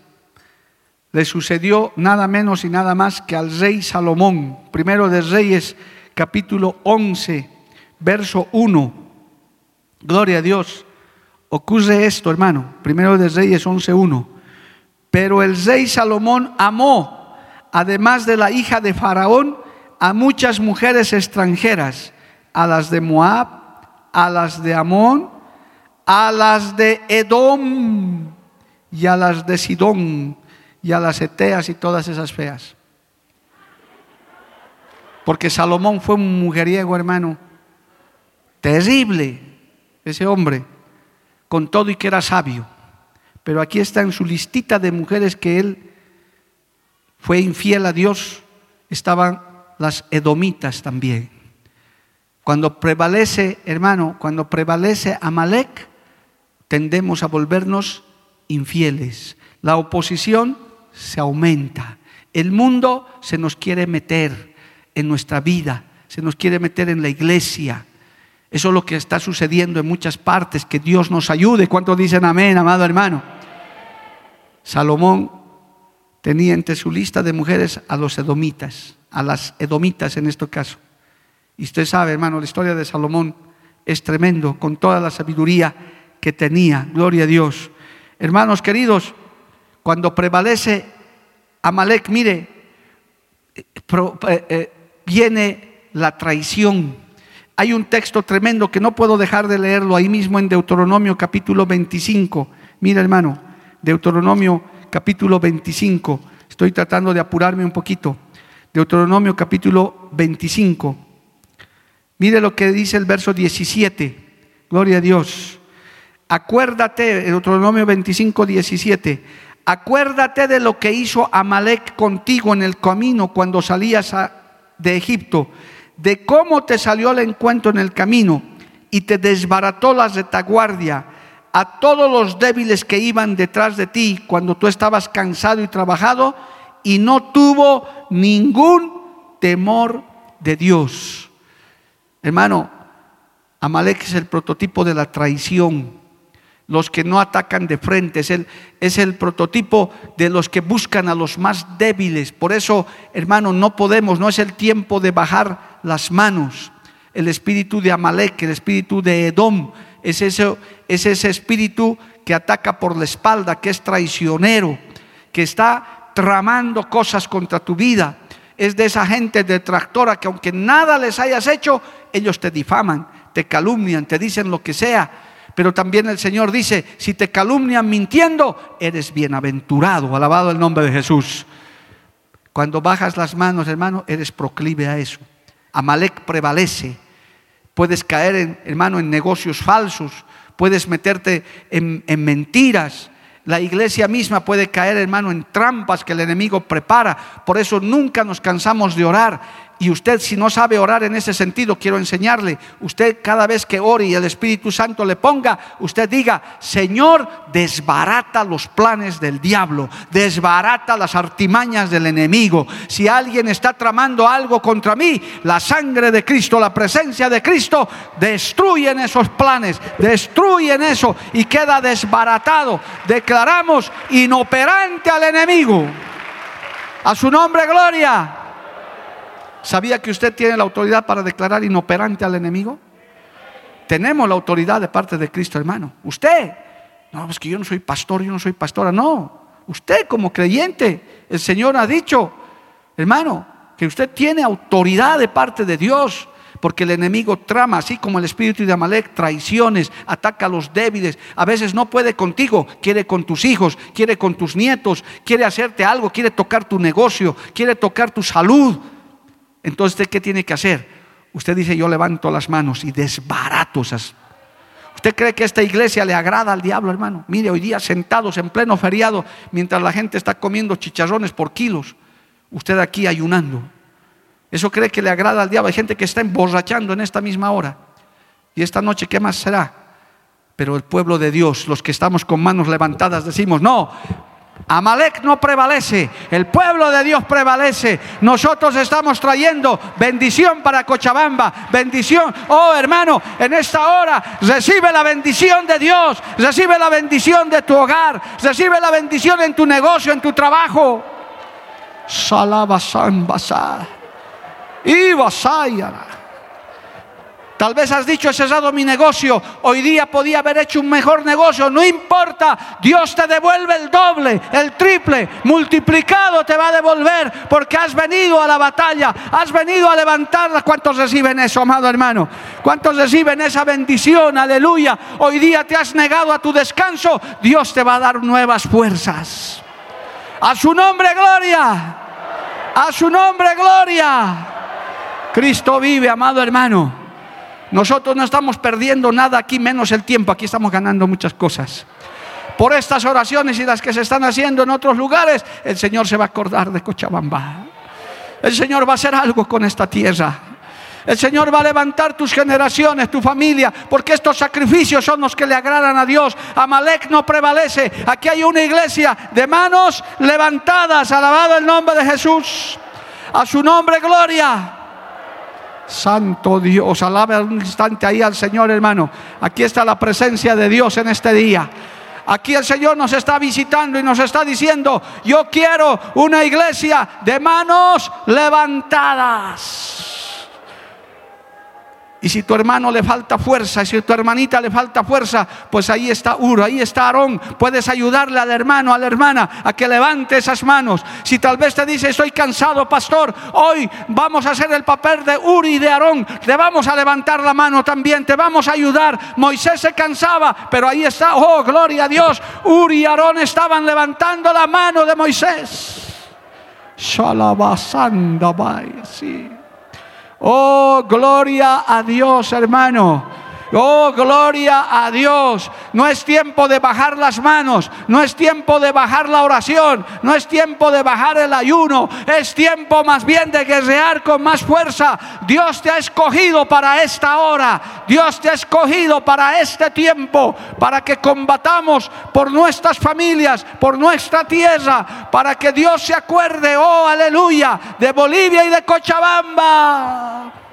Le sucedió nada menos y nada más que al rey Salomón. Primero de Reyes, capítulo 11, verso 1. Gloria a Dios. Ocurre esto, hermano. Primero de Reyes 11, 1. Pero el rey Salomón amó, además de la hija de Faraón, a muchas mujeres extranjeras, a las de Moab, a las de Amón, a las de Edom y a las de Sidón y a las Eteas y todas esas feas. Porque Salomón fue un mujeriego, hermano, terrible, ese hombre, con todo y que era sabio. Pero aquí está en su listita de mujeres que él fue infiel a Dios, estaban las edomitas también. Cuando prevalece, hermano, cuando prevalece Amalek, tendemos a volvernos infieles. La oposición se aumenta. El mundo se nos quiere meter en nuestra vida, se nos quiere meter en la iglesia. Eso es lo que está sucediendo en muchas partes. Que Dios nos ayude. ¿Cuántos dicen amén, amado hermano? Salomón tenía entre su lista de mujeres a los edomitas, a las edomitas en este caso. Y usted sabe, hermano, la historia de Salomón es tremendo, con toda la sabiduría que tenía. Gloria a Dios. Hermanos queridos, cuando prevalece Amalek, mire, eh, eh, viene la traición. Hay un texto tremendo que no puedo dejar de leerlo ahí mismo en Deuteronomio capítulo 25. Mira hermano, Deuteronomio capítulo 25. Estoy tratando de apurarme un poquito. Deuteronomio capítulo 25. Mire lo que dice el verso 17. Gloria a Dios. Acuérdate, Deuteronomio 25, 17 acuérdate de lo que hizo Amalek contigo en el camino cuando salías de Egipto, de cómo te salió al encuentro en el camino y te desbarató la retaguardia a todos los débiles que iban detrás de ti cuando tú estabas cansado y trabajado y no tuvo ningún temor de Dios. Hermano, Amalek es el prototipo de la traición los que no atacan de frente, es el, es el prototipo de los que buscan a los más débiles. Por eso, hermano, no podemos, no es el tiempo de bajar las manos. El espíritu de Amalek, el espíritu de Edom, es ese, es ese espíritu que ataca por la espalda, que es traicionero, que está tramando cosas contra tu vida. Es de esa gente detractora que aunque nada les hayas hecho, ellos te difaman, te calumnian, te dicen lo que sea pero también el Señor dice, si te calumnian mintiendo, eres bienaventurado. Alabado el nombre de Jesús. Cuando bajas las manos, hermano, eres proclive a eso. Amalek prevalece. Puedes caer, hermano, en negocios falsos. Puedes meterte en, en mentiras. La iglesia misma puede caer, hermano, en trampas que el enemigo prepara. Por eso nunca nos cansamos de orar. Y usted si no sabe orar en ese sentido, quiero enseñarle. Usted cada vez que ore y el Espíritu Santo le ponga, usted diga, Señor, desbarata los planes del diablo, desbarata las artimañas del enemigo. Si alguien está tramando algo contra mí, la sangre de Cristo, la presencia de Cristo, destruyen esos planes, destruyen eso y queda desbaratado. Declaramos inoperante al enemigo. A su nombre, gloria. ¿Sabía que usted tiene la autoridad para declarar inoperante al enemigo? Tenemos la autoridad de parte de Cristo, hermano. Usted, no, es que yo no soy pastor, yo no soy pastora, no. Usted como creyente, el Señor ha dicho, hermano, que usted tiene autoridad de parte de Dios, porque el enemigo trama, así como el espíritu de Amalek, traiciones, ataca a los débiles. A veces no puede contigo, quiere con tus hijos, quiere con tus nietos, quiere hacerte algo, quiere tocar tu negocio, quiere tocar tu salud. Entonces, ¿qué tiene que hacer? Usted dice, yo levanto las manos y desbarato esas. ¿Usted cree que esta iglesia le agrada al diablo, hermano? Mire, hoy día sentados en pleno feriado, mientras la gente está comiendo chicharrones por kilos, usted aquí ayunando. ¿Eso cree que le agrada al diablo? Hay gente que está emborrachando en esta misma hora. ¿Y esta noche qué más será? Pero el pueblo de Dios, los que estamos con manos levantadas, decimos, no, Amalek no prevalece, el pueblo de Dios prevalece. Nosotros estamos trayendo bendición para Cochabamba, bendición. Oh hermano, en esta hora recibe la bendición de Dios, recibe la bendición de tu hogar, recibe la bendición en tu negocio, en tu trabajo. Salabasan y basayara. Tal vez has dicho, he cesado mi negocio, hoy día podía haber hecho un mejor negocio, no importa, Dios te devuelve el doble, el triple, multiplicado te va a devolver porque has venido a la batalla, has venido a levantarla. ¿Cuántos reciben eso, amado hermano? ¿Cuántos reciben esa bendición? Aleluya. Hoy día te has negado a tu descanso, Dios te va a dar nuevas fuerzas. A su nombre, gloria. A su nombre, gloria. Cristo vive, amado hermano. Nosotros no estamos perdiendo nada aquí, menos el tiempo. Aquí estamos ganando muchas cosas. por estas oraciones y las que se están haciendo en otros lugares, el Señor se va a acordar de Cochabamba. El Señor va a hacer algo con esta tierra. El Señor va a levantar tus generaciones, tu familia, porque estos sacrificios son los que le agradan a Dios. Amalek no prevalece. Aquí hay una iglesia de manos levantadas. Alabado el nombre de Jesús. A su nombre, gloria. Santo Dios, alabe un instante ahí al Señor, hermano. Aquí está la presencia de Dios en este día. Aquí el Señor nos está visitando y nos está diciendo, yo quiero una iglesia de manos levantadas. Y si tu hermano le falta fuerza, y si tu hermanita le falta fuerza, pues ahí está Uro, ahí está Aarón. Puedes ayudarle al hermano, a la hermana, a que levante esas manos. Si tal vez te dice, estoy cansado, pastor, hoy vamos a hacer el papel de Uri y de Aarón. Le vamos a levantar la mano también, te vamos a ayudar. Moisés se cansaba, pero ahí está, oh, gloria a Dios. Uri y Aarón estaban levantando la mano de Moisés. Shalabasanda, sí. Oh, gloria a Dios, hermano. Oh, gloria a Dios. No es tiempo de bajar las manos, no es tiempo de bajar la oración, no es tiempo de bajar el ayuno, es tiempo más bien de guerrear con más fuerza. Dios te ha escogido para esta hora, Dios te ha escogido para este tiempo, para que combatamos por nuestras familias, por nuestra tierra, para que Dios se acuerde, oh, aleluya, de Bolivia y de Cochabamba.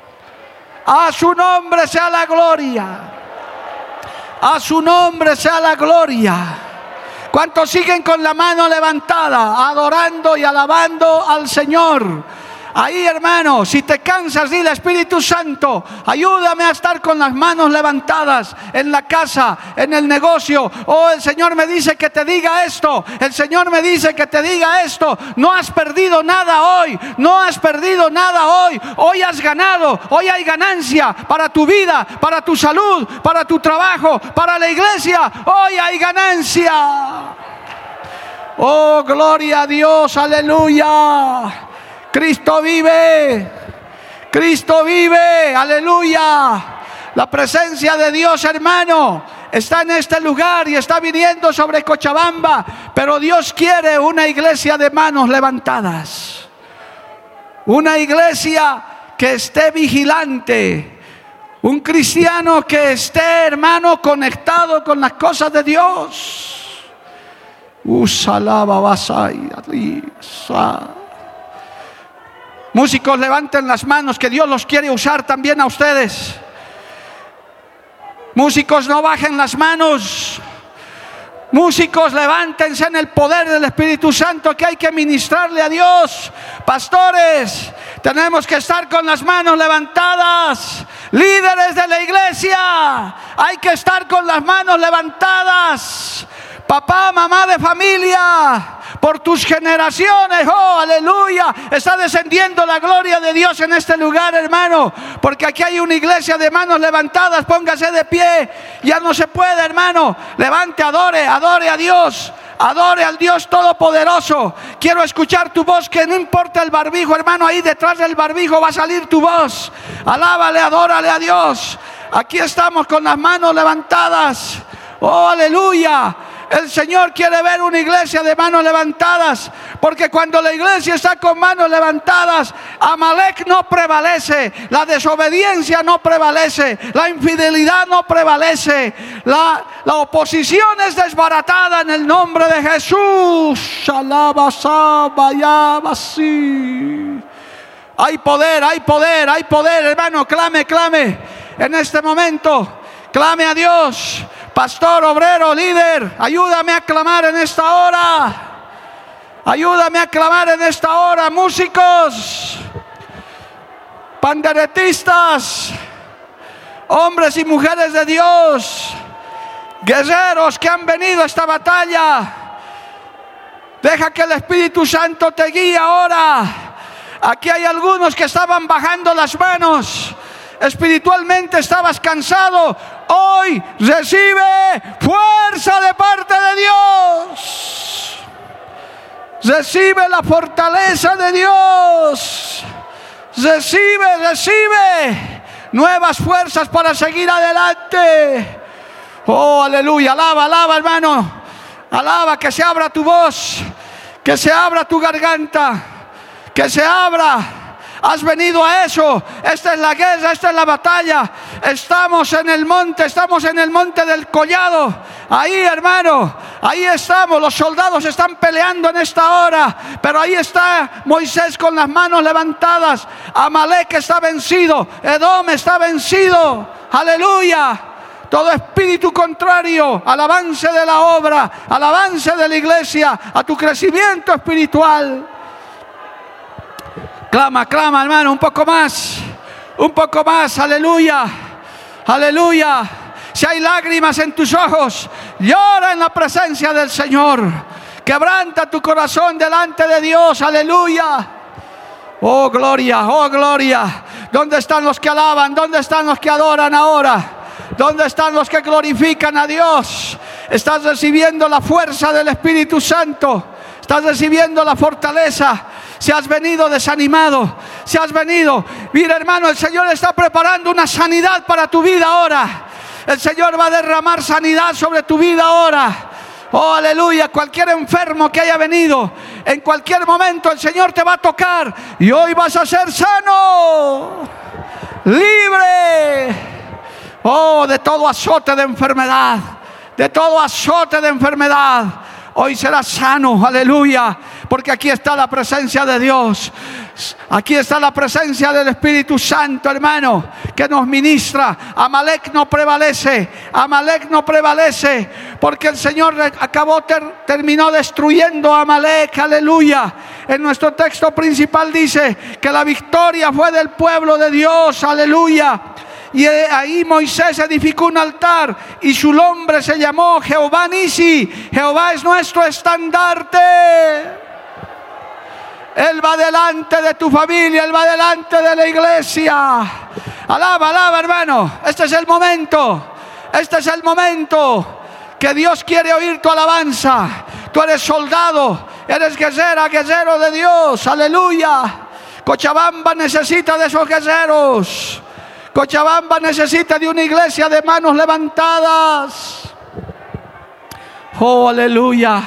A su nombre sea la gloria. A su nombre sea la gloria. ¿Cuántos siguen con la mano levantada, adorando y alabando al Señor? Ahí, hermano, si te cansas, dile Espíritu Santo, ayúdame a estar con las manos levantadas en la casa, en el negocio. Oh, el Señor me dice que te diga esto. El Señor me dice que te diga esto. No has perdido nada hoy. No has perdido nada hoy. Hoy has ganado. Hoy hay ganancia para tu vida, para tu salud, para tu trabajo, para la iglesia. Hoy hay ganancia. Oh, gloria a Dios. Aleluya. Cristo vive. Cristo vive. Aleluya. La presencia de Dios, hermano, está en este lugar y está viniendo sobre Cochabamba. Pero Dios quiere una iglesia de manos levantadas. Una iglesia que esté vigilante. Un cristiano que esté, hermano, conectado con las cosas de Dios. Usalaba basai, Músicos, levanten las manos, que Dios los quiere usar también a ustedes. Músicos, no bajen las manos. Músicos, levántense en el poder del Espíritu Santo que hay que ministrarle a Dios. Pastores, tenemos que estar con las manos levantadas. Líderes de la iglesia, hay que estar con las manos levantadas. Papá, mamá de familia, por tus generaciones. Oh, aleluya. Está descendiendo la gloria de Dios en este lugar, hermano. Porque aquí hay una iglesia de manos levantadas. Póngase de pie. Ya no se puede, hermano. Levante, adore, adore a Dios. Adore al Dios Todopoderoso. Quiero escuchar tu voz, que no importa el barbijo, hermano, ahí detrás del barbijo va a salir tu voz. Alábale, adórale a Dios. Aquí estamos con las manos levantadas. Oh, aleluya. El Señor quiere ver una iglesia de manos levantadas, porque cuando la iglesia está con manos levantadas, Amalek no prevalece, la desobediencia no prevalece, la infidelidad no prevalece, la, la oposición es desbaratada en el nombre de Jesús. Hay poder, hay poder, hay poder, hermano, clame, clame en este momento. Clame a Dios. Pastor, obrero, líder, ayúdame a clamar en esta hora. Ayúdame a clamar en esta hora, músicos, panderetistas, hombres y mujeres de Dios, guerreros que han venido a esta batalla. Deja que el Espíritu Santo te guíe ahora. Aquí hay algunos que estaban bajando las manos espiritualmente estabas cansado, hoy recibe fuerza de parte de Dios. Recibe la fortaleza de Dios. Recibe, recibe nuevas fuerzas para seguir adelante. Oh, aleluya, alaba, alaba, hermano. Alaba que se abra tu voz, que se abra tu garganta, que se abra. Has venido a eso. Esta es la guerra, esta es la batalla. Estamos en el monte, estamos en el monte del collado. Ahí, hermano, ahí estamos. Los soldados están peleando en esta hora. Pero ahí está Moisés con las manos levantadas. Amalek está vencido. Edom está vencido. Aleluya todo espíritu contrario al avance de la obra, al avance de la iglesia, a tu crecimiento espiritual. Clama, clama, hermano, un poco más, un poco más, aleluya, aleluya. Si hay lágrimas en tus ojos, llora en la presencia del Señor. Quebranta tu corazón delante de Dios, aleluya. Oh, gloria, oh, gloria. ¿Dónde están los que alaban? ¿Dónde están los que adoran ahora? ¿Dónde están los que glorifican a Dios? Estás recibiendo la fuerza del Espíritu Santo. Estás recibiendo la fortaleza si has venido desanimado, si has venido, mira hermano, el Señor está preparando una sanidad para tu vida ahora. El Señor va a derramar sanidad sobre tu vida ahora. Oh, aleluya. Cualquier enfermo que haya venido, en cualquier momento el Señor te va a tocar y hoy vas a ser sano, libre. Oh, de todo azote de enfermedad, de todo azote de enfermedad. Hoy serás sano, aleluya porque aquí está la presencia de Dios. Aquí está la presencia del Espíritu Santo, hermano, que nos ministra. Amalek no prevalece, Amalek no prevalece, porque el Señor acabó, terminó destruyendo a Amalek, aleluya. En nuestro texto principal dice que la victoria fue del pueblo de Dios, aleluya. Y ahí Moisés edificó un altar y su nombre se llamó Jehová Nisi. Jehová es nuestro estandarte. Él va delante de tu familia, Él va delante de la iglesia. Alaba, alaba, hermano. Este es el momento. Este es el momento que Dios quiere oír tu alabanza. Tú eres soldado, eres guerrera, guerrero de Dios. Aleluya. Cochabamba necesita de esos guerreros. Cochabamba necesita de una iglesia de manos levantadas. Oh, aleluya.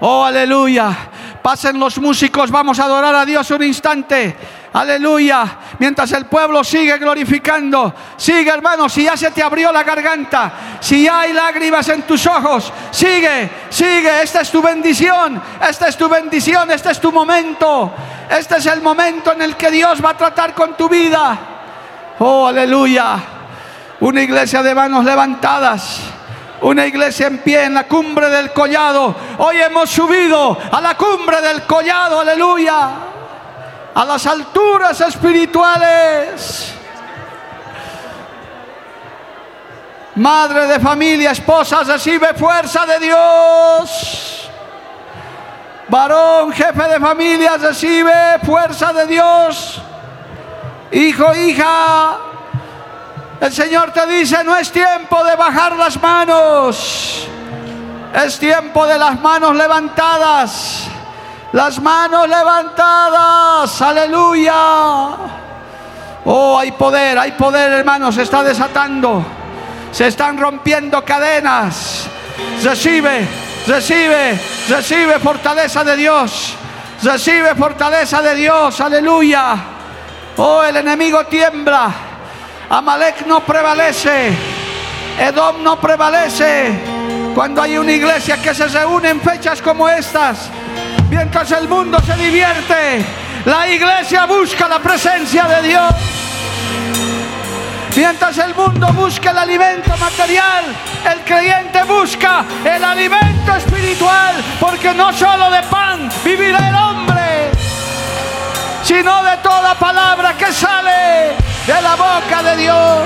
Oh, aleluya. Pasen los músicos, vamos a adorar a Dios un instante. Aleluya. Mientras el pueblo sigue glorificando. Sigue, hermano, si ya se te abrió la garganta, si ya hay lágrimas en tus ojos, sigue, sigue. Esta es tu bendición. Esta es tu bendición. Este es tu momento. Este es el momento en el que Dios va a tratar con tu vida. Oh, aleluya. Una iglesia de manos levantadas una iglesia en pie en la cumbre del collado. Hoy hemos subido a la cumbre del collado, aleluya. A las alturas espirituales. Madre de familia, esposa, recibe fuerza de Dios. Varón, jefe de familia, recibe fuerza de Dios. Hijo, hija, el Señor te dice, no es tiempo de bajar las manos. Es tiempo de las manos levantadas. Las manos levantadas. Aleluya. Oh, hay poder, hay poder, hermanos. Se está desatando. Se están rompiendo cadenas. Recibe, recibe, recibe fortaleza de Dios. Recibe fortaleza de Dios. Aleluya. Oh, el enemigo tiembla. Amalek no prevalece. Edom no prevalece. Cuando hay una iglesia que se reúne en fechas como estas, mientras el mundo se divierte, la iglesia busca la presencia de Dios. Mientras el mundo busca el alimento material, el creyente busca el alimento espiritual, porque no solo de pan vivirá el hombre, sino de toda palabra que sale de la boca de Dios.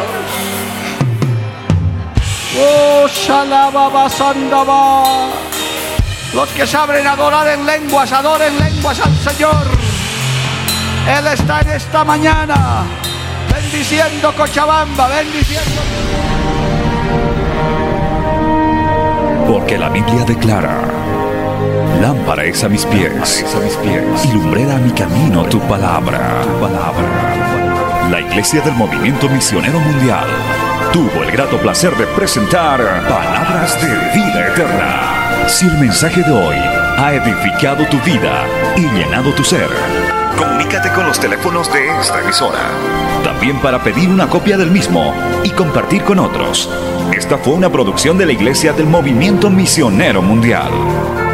Oh, Shalababa Los que saben adorar en lenguas, adoren lenguas al Señor. Él está en esta mañana bendiciendo Cochabamba, bendiciendo.
Porque la Biblia declara, lámpara es a mis pies, lumbrera a mi camino tu palabra, tu palabra la Iglesia del Movimiento Misionero Mundial tuvo el grato placer de presentar Palabras de Vida Eterna. Si el mensaje de hoy ha edificado tu vida y llenado tu ser, comunícate con los teléfonos de esta emisora. También para pedir una copia del mismo y compartir con otros. Esta fue una producción de la Iglesia del Movimiento Misionero Mundial.